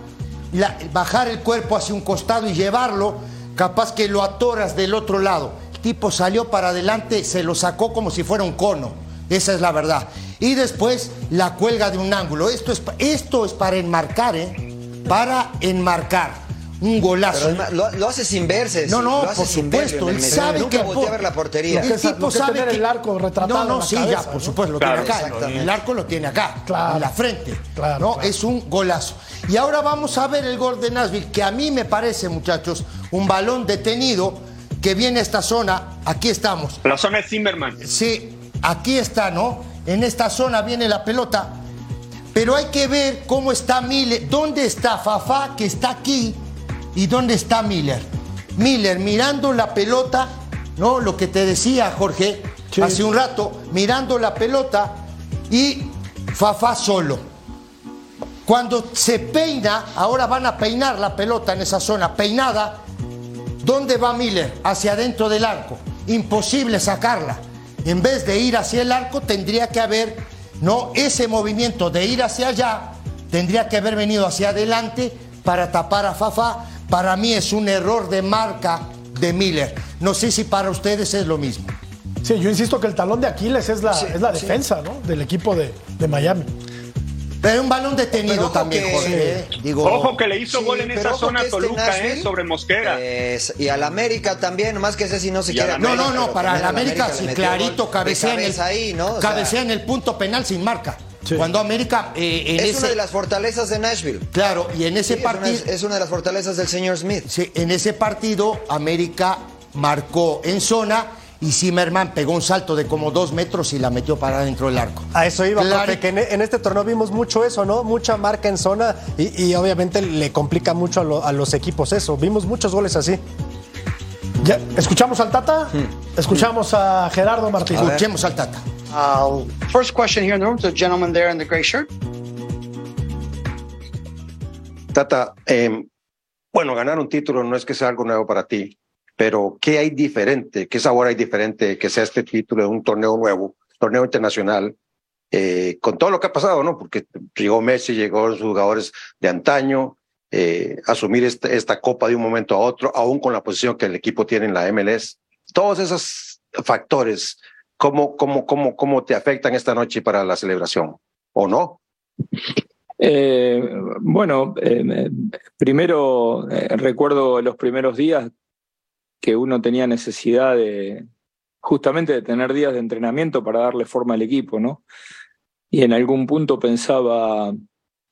bajar el cuerpo hacia un costado y llevarlo, capaz que lo atoras del otro lado. El tipo salió para adelante, se lo sacó como si fuera un cono. Esa es la verdad. Y después la cuelga de un ángulo. Esto es, esto es para enmarcar, ¿eh? Para enmarcar un golazo. lo, hace sin verse. No, no, por supuesto. Él sabe que. a ver la portería. El tipo sabe que el arco retratado. No, no, sí, ya, por supuesto, lo tiene acá. El arco lo tiene acá, en la frente. Claro, ¿no? Es un golazo. Y ahora vamos a ver el gol de Nashville, que a mí me parece, muchachos, un balón detenido que viene a esta zona. Aquí estamos. La zona de Zimmerman. Sí, aquí está, ¿no? En esta zona viene la pelota. Pero hay que ver cómo está Mille, dónde está Fafá, que está aquí ¿Y dónde está Miller? Miller mirando la pelota, ¿no? Lo que te decía Jorge hace un rato, mirando la pelota y Fafá solo. Cuando se peina, ahora van a peinar la pelota en esa zona peinada, ¿dónde va Miller? Hacia adentro del arco. Imposible sacarla. En vez de ir hacia el arco, tendría que haber, no, ese movimiento de ir hacia allá, tendría que haber venido hacia adelante para tapar a Fafá para mí es un error de marca de Miller. No sé si para ustedes es lo mismo. Sí, yo insisto que el talón de Aquiles es la, es la defensa ¿no? del equipo de, Miami. Pero un balón detenido también, Jorge. Digo, ojo que le hizo gol en esa zona este Toluca, ¿eh? sobre Mosquera. y al América también, más que ese si no se quiere. No, no, no, para el América, sí, clarito, cabecea, en el, ahí, ¿no? cabecea en el punto penal sin marca. Cuando América. Eh, es una de las fortalezas de Nashville. Claro, y en ese partido. Es una, de las fortalezas del señor Smith. Sí, en ese partido, América marcó en zona y Zimmerman pegó un salto de como dos metros y la metió para dentro del arco. A eso iba, porque en, este torneo vimos mucho eso, ¿no? Mucha marca en zona y, obviamente le complica mucho a, los equipos eso. Vimos muchos goles así. Ya, ¿Escuchamos al Tata? Escuchamos a Gerardo Martínez. Escuchemos al Tata. Uh, first question here in the room to the gentleman there in the gray shirt. Tata, eh, bueno, ganar un título no es que sea algo nuevo para ti, pero ¿qué hay diferente? ¿Qué sabor hay diferente que sea este título de un torneo nuevo, torneo internacional, eh, con todo lo que ha pasado, ¿no? Porque llegó Messi, llegó los jugadores de antaño, eh, asumir esta, esta copa de un momento a otro, aún con la posición que el equipo tiene en la MLS. Todos esos factores ¿Cómo, cómo, cómo, cómo te afectan esta noche para la celebración? ¿O no? Eh, bueno, primero recuerdo los primeros días que uno tenía necesidad de justamente de tener días de entrenamiento para darle forma al equipo, ¿no? Y en algún punto pensaba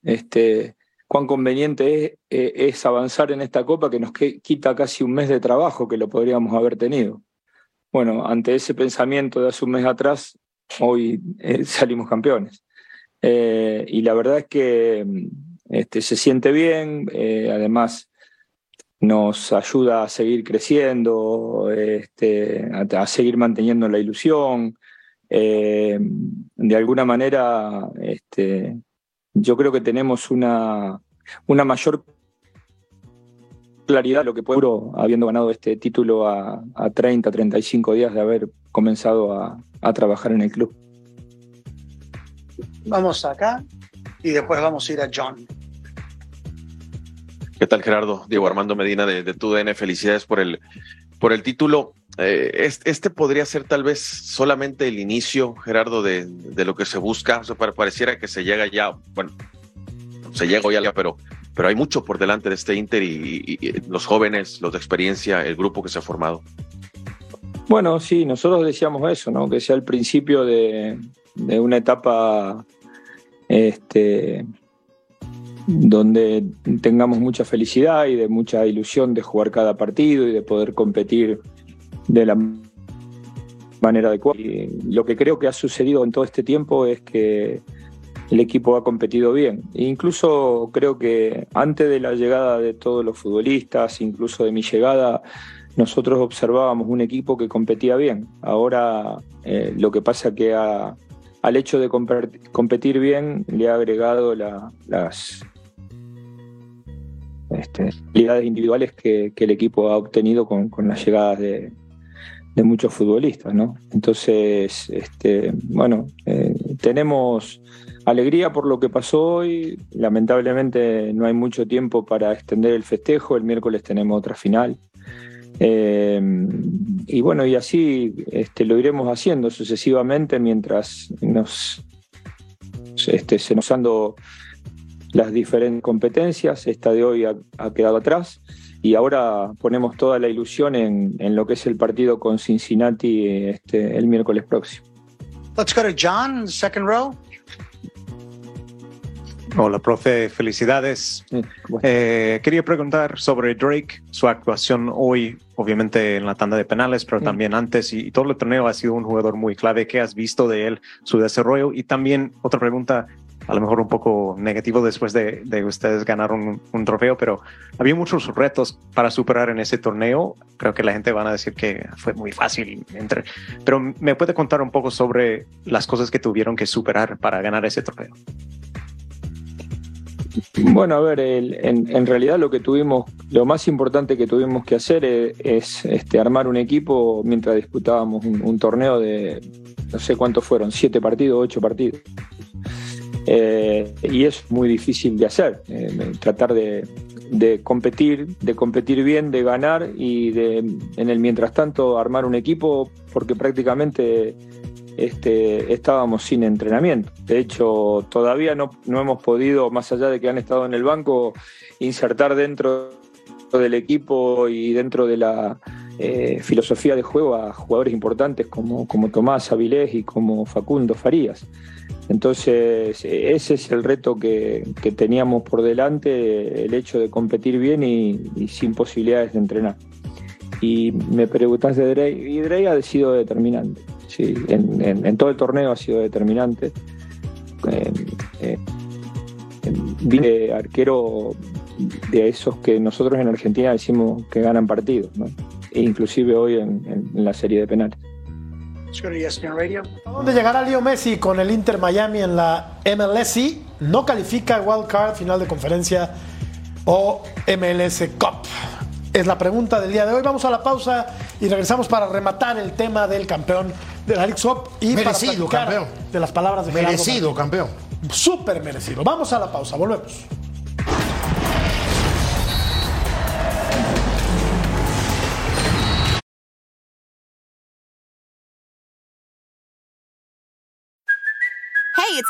este, cuán conveniente es, es avanzar en esta copa que nos quita casi un mes de trabajo que lo podríamos haber tenido. Bueno, ante ese pensamiento de hace un mes atrás, hoy eh, salimos campeones. Eh, y la verdad es que este, se siente bien, eh, además nos ayuda a seguir creciendo, este, a, seguir manteniendo la ilusión. de alguna manera, este, yo creo que tenemos una, una mayor claridad lo que puede habiendo ganado este título a, 30, 35 días de haber comenzado a, trabajar en el club. Vamos acá y después vamos a ir a John. ¿Qué tal, Gerardo? Diego Armando Medina de, de TUDN. Felicidades por el, por el título. Eh, este, podría ser tal vez solamente el inicio, Gerardo, de, de lo que se busca. O sea, pareciera que se llega ya, bueno, se llega ya, pero pero hay mucho por delante de este Inter y, los jóvenes, los de experiencia, el grupo que se ha formado. Bueno, sí, nosotros decíamos eso, ¿no? Que sea el principio de, una etapa este, donde tengamos mucha felicidad y de mucha ilusión de jugar cada partido y de poder competir de la manera adecuada. Y lo que creo que ha sucedido en todo este tiempo es que el equipo ha competido bien. E incluso creo que antes de la llegada de todos los futbolistas, incluso de mi llegada, nosotros observábamos un equipo que competía bien. Ahora eh, lo que pasa que al hecho de competir bien le ha agregado las este, habilidades individuales que, el equipo ha obtenido con, las llegadas de, muchos futbolistas. ¿no? Entonces, este, bueno, eh, tenemos alegría por lo que pasó hoy. Lamentablemente no hay mucho tiempo para extender el festejo. El miércoles tenemos otra final. Eh, y bueno, y así este, lo iremos haciendo sucesivamente mientras nos, este, se nos dando las diferentes competencias. Esta de hoy ha, quedado atrás y ahora ponemos toda la ilusión en, en lo que es el partido con Cincinnati este, el miércoles próximo. Let's go to John, second row. Hola, profe, felicidades. Eh, quería preguntar sobre Drake, su actuación hoy, obviamente en la tanda de penales, pero también antes y, todo el torneo ha sido un jugador muy clave. ¿Qué has visto de él, su desarrollo? Y también otra pregunta, a lo mejor un poco negativo después de, de ustedes ganar un, trofeo, pero había muchos retos para superar en ese torneo. Creo que la gente van a decir que fue muy fácil, entre, pero me puede contar un poco sobre las cosas que tuvieron que superar para ganar ese trofeo. Bueno, a ver, en, realidad lo que tuvimos, lo más importante que tuvimos que hacer es, este, armar un equipo mientras disputábamos un, torneo de, no sé cuántos fueron, siete partidos, ocho partidos. Eh, y es muy difícil de hacer, eh, tratar de, competir, de competir bien, de ganar y de, en el mientras tanto armar un equipo, porque prácticamente este, estábamos sin entrenamiento. De hecho, todavía no, no hemos podido, más allá de que han estado en el banco, insertar dentro del equipo y dentro de la eh, filosofía de juego a jugadores importantes como, como Tomás Avilés y como Facundo Farías. Entonces, ese es el reto que, teníamos por delante, el hecho de competir bien y, sin posibilidades de entrenar. Y me preguntas de Drey, y Drey ha sido determinante sí, en, todo el torneo ha sido determinante. Eh, eh, arquero de esos que nosotros en Argentina decimos que ganan partidos, ¿no? E inclusive hoy en, la serie de penales. ¿A dónde llegará Leo Messi con el Inter Miami en la MLS? No califica Wild Card, final de conferencia o MLS Cup. Es la pregunta del día de hoy. Vamos a la pausa y regresamos para rematar el tema del campeón de la League y merecido campeón. de las palabras de Merecido campeón. Súper merecido. Vamos a la pausa, volvemos.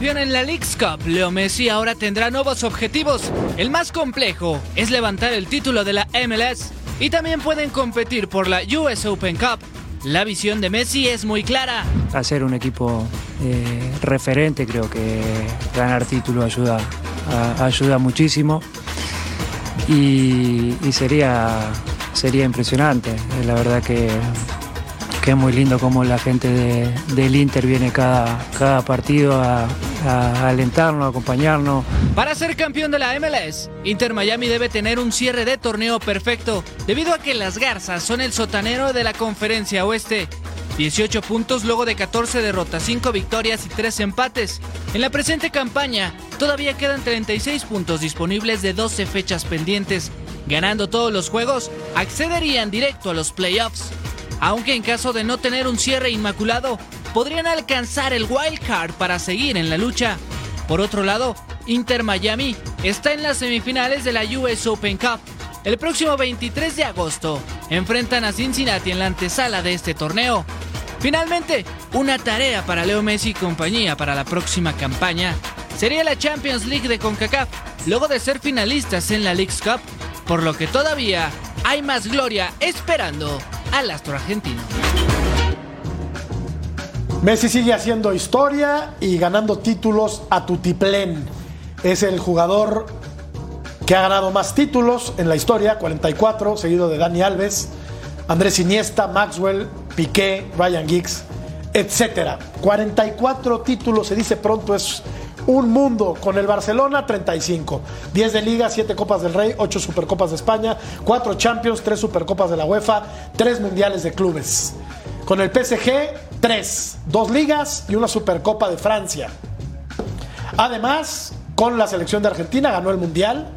Campeón en la League's Cup, Leo Messi ahora tendrá nuevos objetivos. El más complejo es levantar el título de la MLS y también pueden competir por la US Open Cup. La visión de Messi es muy clara. Hacer un equipo eh, referente creo que ganar título ayuda, ayuda muchísimo y, sería, sería impresionante. La verdad que que es muy lindo como la gente del Inter viene cada, cada partido a, alentarnos, a acompañarnos. Para ser campeón de la MLS, Inter Miami debe tener un cierre de torneo perfecto, debido a que las Garzas son el sotanero de la conferencia oeste. 18 puntos luego de 14 derrotas, 5 victorias y 3 empates. En la presente campaña todavía quedan 36 puntos disponibles de 12 fechas pendientes. Ganando todos los juegos, accederían directo a los playoffs. Aunque en caso de no tener un cierre inmaculado, podrían alcanzar el wild card para seguir en la lucha. Por otro lado, Inter Miami está en las semifinales de la US Open Cup. El próximo 23 de agosto enfrentan a Cincinnati en la antesala de este torneo. Finalmente, una tarea para Leo Messi y compañía para la próxima campaña sería la Champions League de CONCACAF, luego de ser finalistas en la League's Cup, por lo que todavía hay más gloria esperando al astro argentino. Messi sigue haciendo historia y ganando títulos a tutiplén. Es el jugador que ha ganado más títulos en la historia, 44, seguido de Dani Alves, Andrés Iniesta, Maxwell, Piqué, Ryan Giggs, etc. 44 títulos, se dice pronto, es un mundo. Con el Barcelona, 35. 10 de Liga, 7 Copas del Rey, 8 Supercopas de España, 4 Champions, 3 Supercopas de la UEFA, 3 Mundiales de Clubes. Con el PSG, 3. 2 Ligas y una Supercopa de Francia. Además, con la selección de Argentina ganó el Mundial,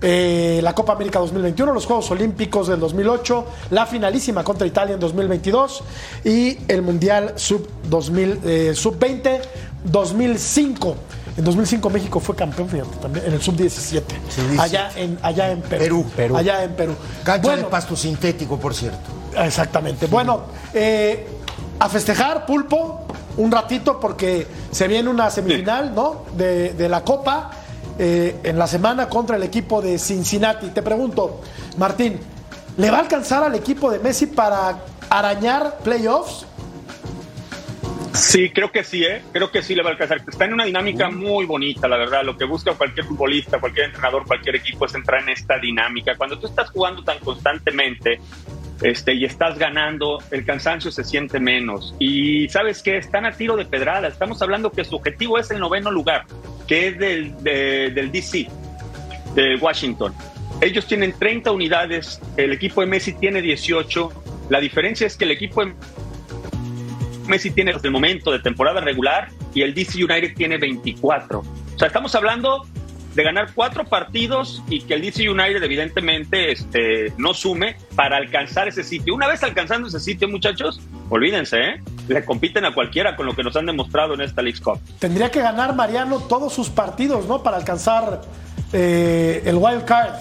eh, la Copa América 2021, los Juegos Olímpicos del 2008, la finalísima contra Italia en 2022 y el Mundial Sub-20, eh, Sub-20 2005. En 2005 México fue campeón, fíjate, también en el Sub-17. allá, en, allá en Perú. Perú. Allá en Perú. Cancha de pasto sintético, por cierto. Exactamente. Bueno, eh, a festejar, Pulpo, un ratito porque se viene una semifinal, ¿no? De, de la Copa eh, en la semana contra el equipo de Cincinnati. Te pregunto, Martín, ¿le va a alcanzar al equipo de Messi para arañar playoffs? Sí, creo que sí, ¿eh? creo que sí le va a alcanzar. Está en una dinámica muy bonita, la verdad. Lo que busca cualquier futbolista, cualquier entrenador, cualquier equipo es entrar en esta dinámica. Cuando tú estás jugando tan constantemente este, y estás ganando, el cansancio se siente menos. Y sabes que están a tiro de pedrada. Estamos hablando que su objetivo es el noveno lugar, que es del, del DC, de Washington. Ellos tienen 30 unidades, el equipo de Messi tiene 18. La diferencia es que el equipo de Messi tiene desde el momento de temporada regular y el DC United tiene 24. O sea, estamos hablando de ganar cuatro partidos y que el DC United evidentemente este, no sume para alcanzar ese sitio. Una vez alcanzando ese sitio, muchachos, olvídense, ¿eh? le compiten a cualquiera con lo que nos han demostrado en esta League Cup. Tendría que ganar Mariano todos sus partidos, ¿no? Para alcanzar eh, el wild card.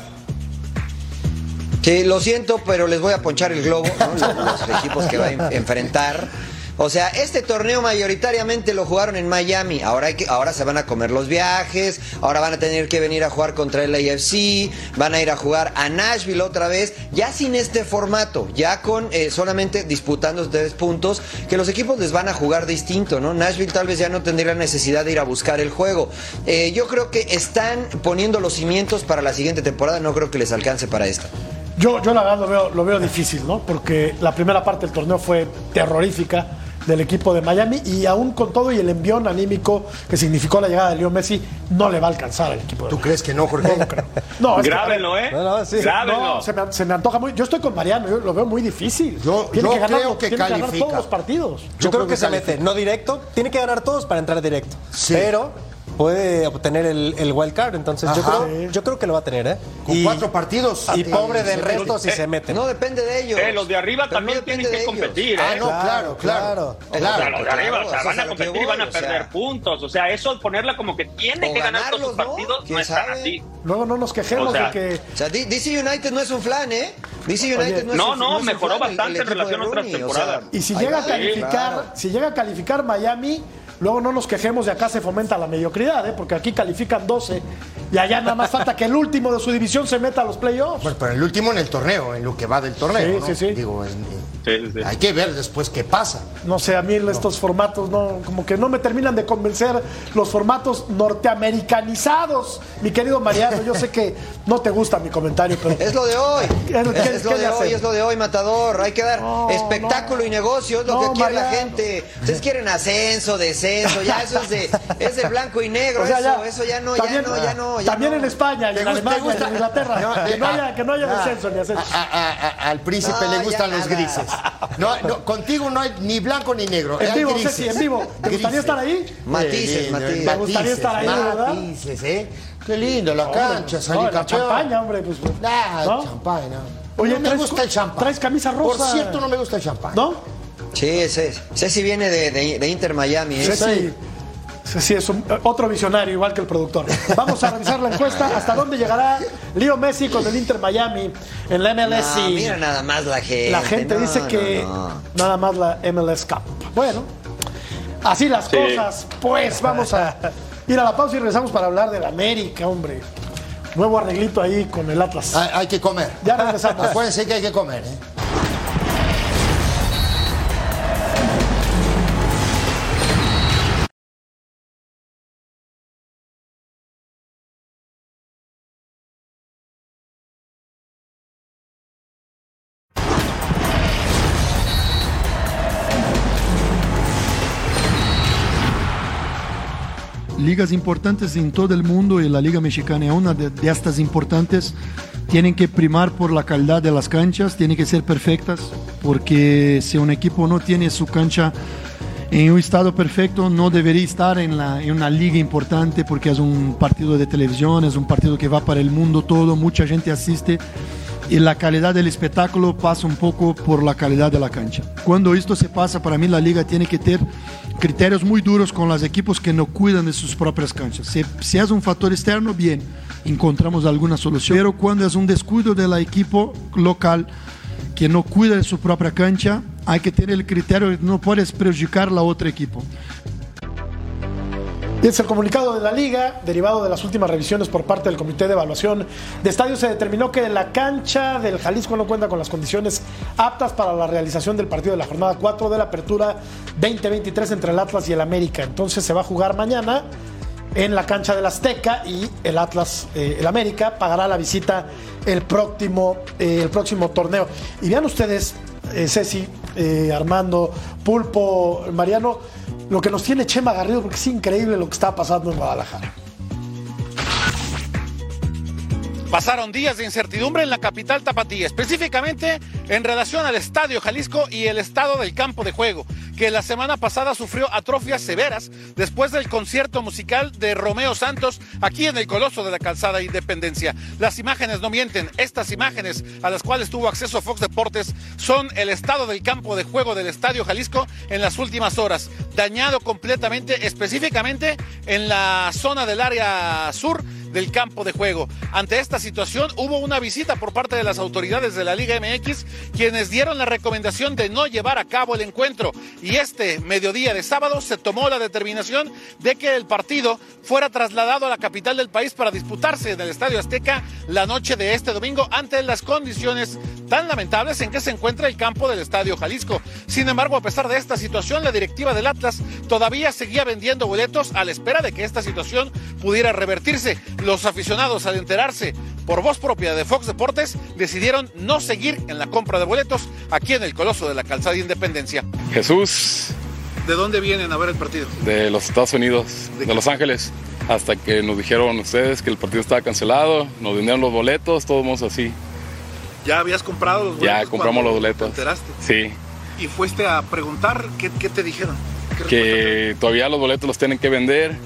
Sí, lo siento, pero les voy a ponchar el globo, ¿no? los, los equipos que va a enfrentar. O sea, este torneo mayoritariamente lo jugaron en Miami. Ahora, hay que, ahora se van a comer los viajes. Ahora van a tener que venir a jugar contra el AFC. Van a ir a jugar a Nashville otra vez. Ya sin este formato. Ya con eh, solamente disputando tres puntos. Que los equipos les van a jugar distinto, ¿no? Nashville tal vez ya no tendría necesidad de ir a buscar el juego. Eh, yo creo que están poniendo los cimientos para la siguiente temporada. No creo que les alcance para esta. Yo, yo la verdad lo veo, lo veo difícil, ¿no? Porque la primera parte del torneo fue terrorífica del equipo de Miami y aún con todo y el envión anímico que significó la llegada de Leo Messi, no le va a alcanzar al equipo. De ¿Tú crees que no, Jorge? No, creo. No, es Grábenlo, ¿eh? No, no, sí. Grábenlo. No, se, me, se me antoja muy. Yo estoy con Mariano, yo lo veo muy difícil. Yo, tiene yo que ganar, creo que tiene que ganar todos los partidos. Yo, creo, que, se mete, no directo, tiene que ganar todos para entrar directo. Sí. Pero puede obtener el, el wild card, entonces yo creo, yo creo que lo va a tener, ¿eh? Con cuatro partidos. Y pobre del se resto si se mete. No depende de ellos. Eh, los de arriba Pero no también tienen que competir, Ah, ¿eh? no, claro, claro. Claro. O sea, claro. los de arriba, o sea, Claro, van a competir y van a o perder sea. puntos. O sea, eso ponerla como que tiene que ganar todos sus ¿no? partidos no, ¿Quién es tan sabe? así. Luego no nos quejemos O sea, de que. O sea, DC United no es un flan, ¿eh? DC Oye, United no es no, un no, es un mejoró flan, bastante en relación a otras Rooney, o sea, temporadas. Y si llega a calificar, claro. si llega a calificar Miami, luego no nos quejemos de acá se fomenta la mediocridad, ¿eh? porque aquí califican 12 y allá nada más falta que el último de su división se meta a los playoffs. Bueno, pero el último en el torneo, en lo que va del torneo. Sí, ¿no? sí, sí. Digo, en- en- Sí, sí, sí. hay que ver después qué pasa. No sé, a mí estos formatos no, como que no me terminan de convencer los formatos norteamericanizados. Mi querido Mariano, yo sé que no te gusta mi comentario, pero Es lo de hoy. ¿Qué, qué es, lo qué de hoy, es lo de hoy, Matador. Hay que dar No, espectáculo y negocio, es lo No, que quiere la gente. Ustedes quieren ascenso, descenso, ya eso es de, es de blanco y negro, O sea, eso, eso ya no, también, ya no, ya no. ya también no. en España y ¿Te en Alemania gusta? y en Inglaterra. No, que, no eh, haya, que no haya ah, descenso ni ascenso. A- a- a- al príncipe No, le gustan ya los nada. grises. No, no, contigo no hay ni blanco ni negro. En vivo, grises. Ceci, en vivo. ¿Te gustaría Grises. estar ahí? Matices, matices. Me gustaría estar ahí, ¿verdad? Matices, ¿eh? Qué lindo la Hombre, cancha, no, salir la campeón. champaña, hombre, pues. Nah, ¿no? champaña, no. Oye, no me traes- gusta el champán. traes camisa rosa. Por cierto, no me gusta el champán. ¿No? Sí, Ceci, Ceci viene de, de- de Inter Miami. ¿eh? Ceci es un- otro visionario, igual que el productor. Vamos a revisar la encuesta. ¿Hasta dónde llegará Leo Messi con el Inter Miami en la MLS? No, mira nada más la gente. La gente no, dice no, que no. nada más la MLS Cup. Bueno, así las Sí. cosas. Pues vamos a ir a la pausa y regresamos para hablar del América, hombre. Nuevo arreglito ahí con el Atlas. Hay, hay que comer. Ya regresamos. Acuérdense que hay que comer, ¿eh? Ligas importantes en todo el mundo y la Liga Mexicana es una de, estas importantes. Tienen que primar por la calidad de las canchas, tienen que ser perfectas, porque si un equipo no tiene su cancha en un estado perfecto, no debería estar en, la, en una liga importante, porque es un partido de televisión, es un partido que va para el mundo todo, mucha gente asiste y la calidad del espectáculo pasa un poco por la calidad de la cancha. Cuando esto se pasa, para mí la liga tiene que tener criterios muy duros con los equipos que no cuidan de sus propias canchas. Si, si es un factor externo, bien, encontramos alguna solución. Pero cuando es un descuido del equipo local que no cuida de su propia cancha, hay que tener el criterio, no puedes perjudicar la otro equipo. Y es el comunicado de la liga, derivado de las últimas revisiones por parte del Comité de Evaluación de Estadios, se determinó que la cancha del Jalisco no cuenta con las condiciones aptas para la realización del partido de la jornada 4 de la apertura 2023 entre el Atlas y el América. Entonces se va a jugar mañana en la cancha del Azteca y el Atlas, eh, el América, pagará la visita el próximo, eh, el próximo torneo. Y vean ustedes, eh, Ceci, eh, Armando, Pulpo, Mariano, lo que nos tiene Chema Garrido, porque es increíble lo que está pasando en Guadalajara. Pasaron días de incertidumbre en la capital tapatía, específicamente en relación al Estadio Jalisco y el estado del campo de juego, que la semana pasada sufrió atrofias severas después del concierto musical de Romeo Santos aquí en el Coloso de la Calzada Independencia. Las imágenes no mienten, estas imágenes a las cuales tuvo acceso Fox Deportes son el estado del campo de juego del Estadio Jalisco en las últimas horas, dañado completamente, específicamente en la zona del área sur del campo de juego. Ante esta situación hubo una visita por parte de las autoridades de la Liga MX quienes dieron la recomendación de no llevar a cabo el encuentro y este mediodía de sábado se tomó la determinación de que el partido fuera trasladado a la capital del país para disputarse en el Estadio Azteca la noche de este domingo ante las condiciones tan lamentables en que se encuentra el campo del Estadio Jalisco. Sin embargo, a pesar de esta situación, la directiva del Atlas todavía seguía vendiendo boletos a la espera de que esta situación pudiera revertirse. Los aficionados, al enterarse por voz propia de Fox Deportes, decidieron no seguir en la compra de boletos aquí en el Coloso de la Calzada Independencia. Jesús, ¿De dónde vienen a ver el partido? de los Estados Unidos, de Los Ángeles, hasta que nos dijeron ustedes que el partido estaba cancelado, nos vendieron los boletos, todos así. ¿Ya habías comprado los boletos? Ya compramos los boletos. te enteraste? Sí, Y fuiste a preguntar, ¿qué, qué te dijeron? ¿Qué que todavía los boletos los tienen que vender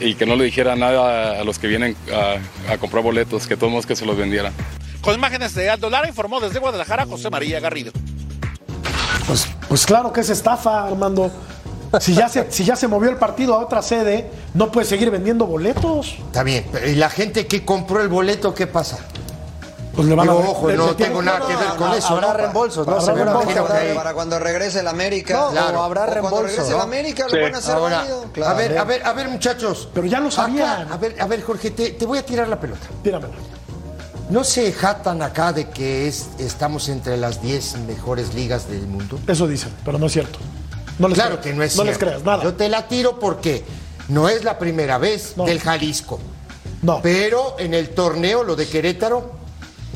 y que no le dijera nada a los que vienen a, a comprar boletos, que todos modos que se los vendieran. Con imágenes de Aldo Lara informó desde Guadalajara José María Garrido. Pues, pues claro que es estafa, Armando. Si ya, se, si ya se movió el partido a otra sede, no puede seguir vendiendo boletos. Está bien, pero ¿y la gente que compró el boleto qué pasa? Pues le van a Digo, ver- ojo, le- no le tengo nada que ver con eso. habrá ¿no? reembolsos, ¿no? Para, cuando regrese el América. No, Claro. o habrá O cuando regrese ¿no? el América Sí. lo van a hacer Ahora. Claro. a ver, a ver, a ver, muchachos. Pero ya lo sabían. Acá, a ver, a ver, Jorge, te, te voy a tirar la pelota. Tíramela. ¿No se jatan acá de que es, estamos entre las 10 mejores ligas del mundo? Eso dicen, pero no es cierto. No les claro que no es no les creas nada. Yo te la tiro porque no es la primera vez del Jalisco. No. Pero en el torneo, lo de Querétaro,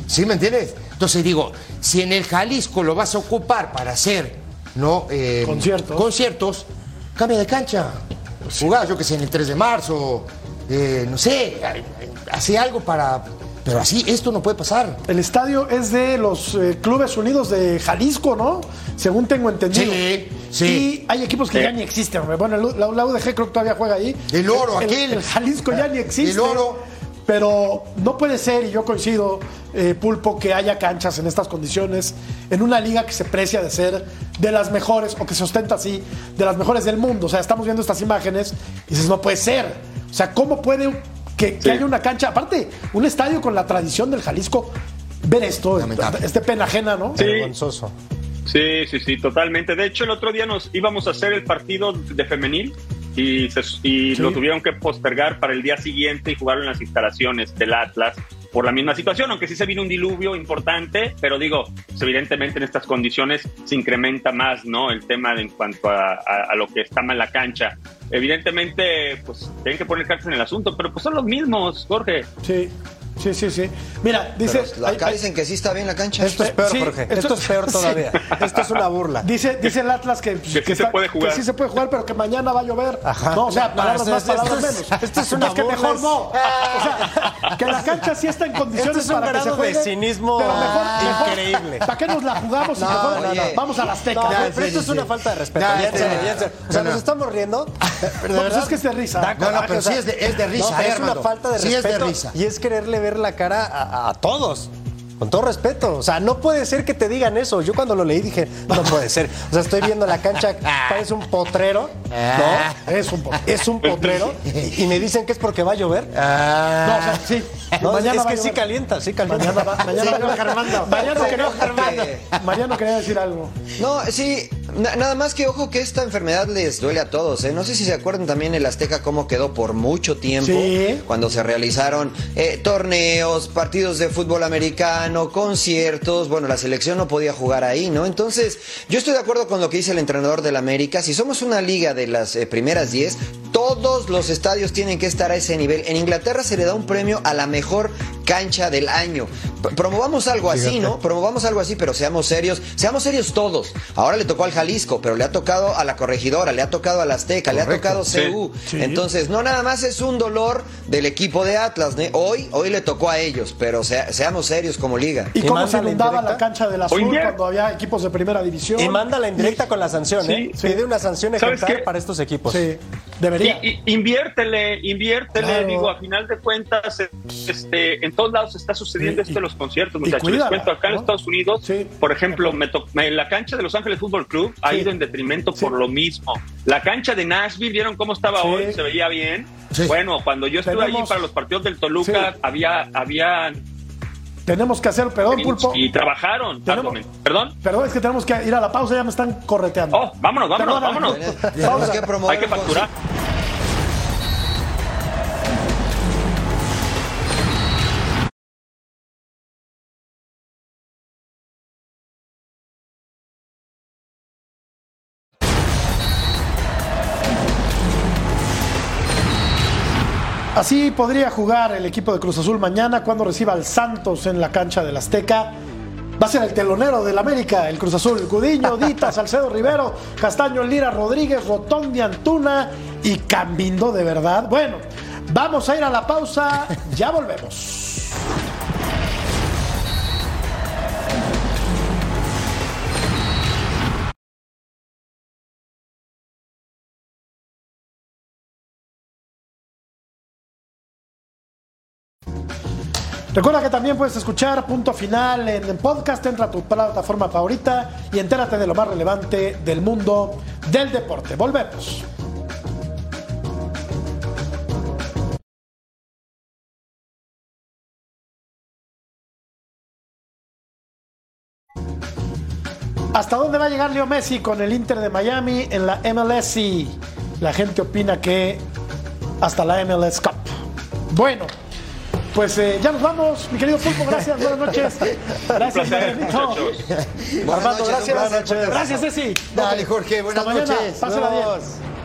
¿Sí me entiendes? Entonces digo, si en el Jalisco lo vas a ocupar para hacer ¿no? Eh, Conciertos. conciertos, cambia de cancha. Jugá, yo que sé, en el 3 de marzo, eh, no sé, hace algo para... Pero así, esto no puede pasar. El estadio es de los eh, Clubes Unidos de Jalisco, ¿no? Según tengo entendido. Sí, sí. Y hay equipos que Sí. ya ni existen. Bueno, la UDG creo que todavía juega ahí. El Oro, el, aquel. El Jalisco ya ni existe. El Oro. Pero no puede ser, y yo coincido, eh, Pulpo, que haya canchas en estas condiciones, en una liga que se precia de ser de las mejores, o que se ostenta así, de las mejores del mundo. O sea, estamos viendo estas imágenes y dices, no puede ser. O sea, ¿cómo puede que, que haya una cancha? Aparte, un estadio con la tradición del Jalisco, ver esto, es de pena ajena, ¿no? Sí. Vergonzoso. Sí, sí, sí, totalmente. De hecho, el otro día nos íbamos a hacer el partido de femenil y, se- y Sí. lo tuvieron que postergar para el día siguiente y jugarlo en las instalaciones del Atlas por la misma situación, aunque sí se vino un diluvio importante, pero digo, pues, evidentemente en estas condiciones se incrementa más, ¿no? El tema de- en cuanto a, a- a lo que está mal la cancha. Evidentemente, pues tienen que poner cartas en el asunto, pero pues son los mismos, Jorge. Sí, sí, sí, sí. Mira, dice. Pero acá hay- dicen que sí está bien la cancha. Esto es peor, Sí, Jorge. esto- Esto, es peor sí. todavía. Esto es una burla. Dice, dice el Atlas que, sí se puede jugar. que sí se puede jugar, pero que mañana va a llover. Ajá. No, o sea, palabras más, es- palabras esto es- menos. esto es una que mejor es- no. O sea, que la cancha sí está en condiciones Esto es un para que se grado de juegue. cinismo pero mejor, mejor, increíble. ¿Para qué nos la jugamos y No, mejor no, no. vamos a las No, tecas? pero, esto es una falta de respeto. O sea, no, no. nos estamos riendo. Pero de pues verdad, es que es de risa. No, no, pero sí es de- es de risa, pero eh, es una falta de Sí es de respeto. risa. Y es quererle ver la cara a, a todos. Con todo respeto. O sea, no puede ser que te digan eso. Yo cuando lo leí dije, no puede ser. O sea, estoy viendo la cancha, parece un potrero. No, Es un poco. es un potrero. Y, me dicen que es porque va a llover. No, o sea, sí. No, mañana es va que sí calienta, sí calienta. Mañana va, mañana Sí, va-. Mariano Se quería. Mariano quería decir algo. No, sí, na- nada más que ojo que esta enfermedad les duele a todos. ¿eh? No sé si se acuerdan también el Azteca cómo quedó por mucho tiempo Sí. cuando se realizaron eh, torneos, partidos de fútbol americano, conciertos. Bueno, la selección no podía jugar ahí, ¿no? Entonces, yo estoy de acuerdo con lo que dice el entrenador del América. Si somos una liga de las eh, primeras 10, todos los estadios tienen que estar a ese nivel. En Inglaterra se le da un premio a la mejor cancha del año. Promovamos algo así, ¿no? Promovamos algo así, pero seamos serios. Seamos serios todos. Ahora le tocó al Jalisco, pero le ha tocado a la Corregidora, le ha tocado al Azteca, le ha tocado Sí. CU. Sí. Entonces, no nada más es un dolor del equipo de Atlas. ¿ne? Hoy, hoy le tocó a ellos, pero sea- seamos serios como liga. ¿Y Y cómo se la inundaba la indirecta. cancha del azul cuando había equipos de primera división? Y manda la indirecta con la sanción, ¿eh? Sí, Pide una sanción ¿Sabes ejemplar para estos equipos. Sí, debería. Y, y- inviértele, inviértele, Claro. digo, a final de cuentas, este, en todos lados está sucediendo Y- esto de los conciertos, muchachos. Les cuento, acá en ¿no? Estados Unidos, Sí. por ejemplo, me to- me- la cancha de Los Ángeles Fútbol Club ha Sí. ido en detrimento Sí. por lo mismo. La cancha de Nashville, ¿vieron cómo estaba Sí. hoy? Se veía bien. Sí. Bueno, cuando yo estuve allí para los partidos del Toluca, Sí. había, había Tenemos que hacer, perdón, Pulpo. y trabajaron. Tenemos-. ¿Perdón? Perdón, es que tenemos que ir a la pausa, ya me están correteando. Oh, vámonos, vámonos, vámonos. Pausa. que promover Hay que facturar. Así podría jugar el equipo de Cruz Azul mañana cuando reciba al Santos en la cancha del Azteca. Va a ser el telonero del América, el Cruz Azul. Gudiño, Dita, Salcedo Rivero, Castaño Lira, Rodríguez, Rotondi, Antuna y Cambindo de verdad. Bueno, vamos a ir a la pausa, ya volvemos. Recuerda que también puedes escuchar Punto Final en el podcast, entra a tu plataforma favorita y entérate de lo más relevante del mundo del deporte. Volvemos. ¿Hasta dónde va a llegar Leo Messi con el Inter de Miami en la MLS? La gente opina que hasta la MLS Cup. Bueno, pues eh, ya nos vamos, mi querido Pulpo, gracias, buenas noches. Gracias, Marianito. Armando, gracias. buenas noches. Gracias, Ceci. Dale, Jorge, buenas noches. Pásela bien.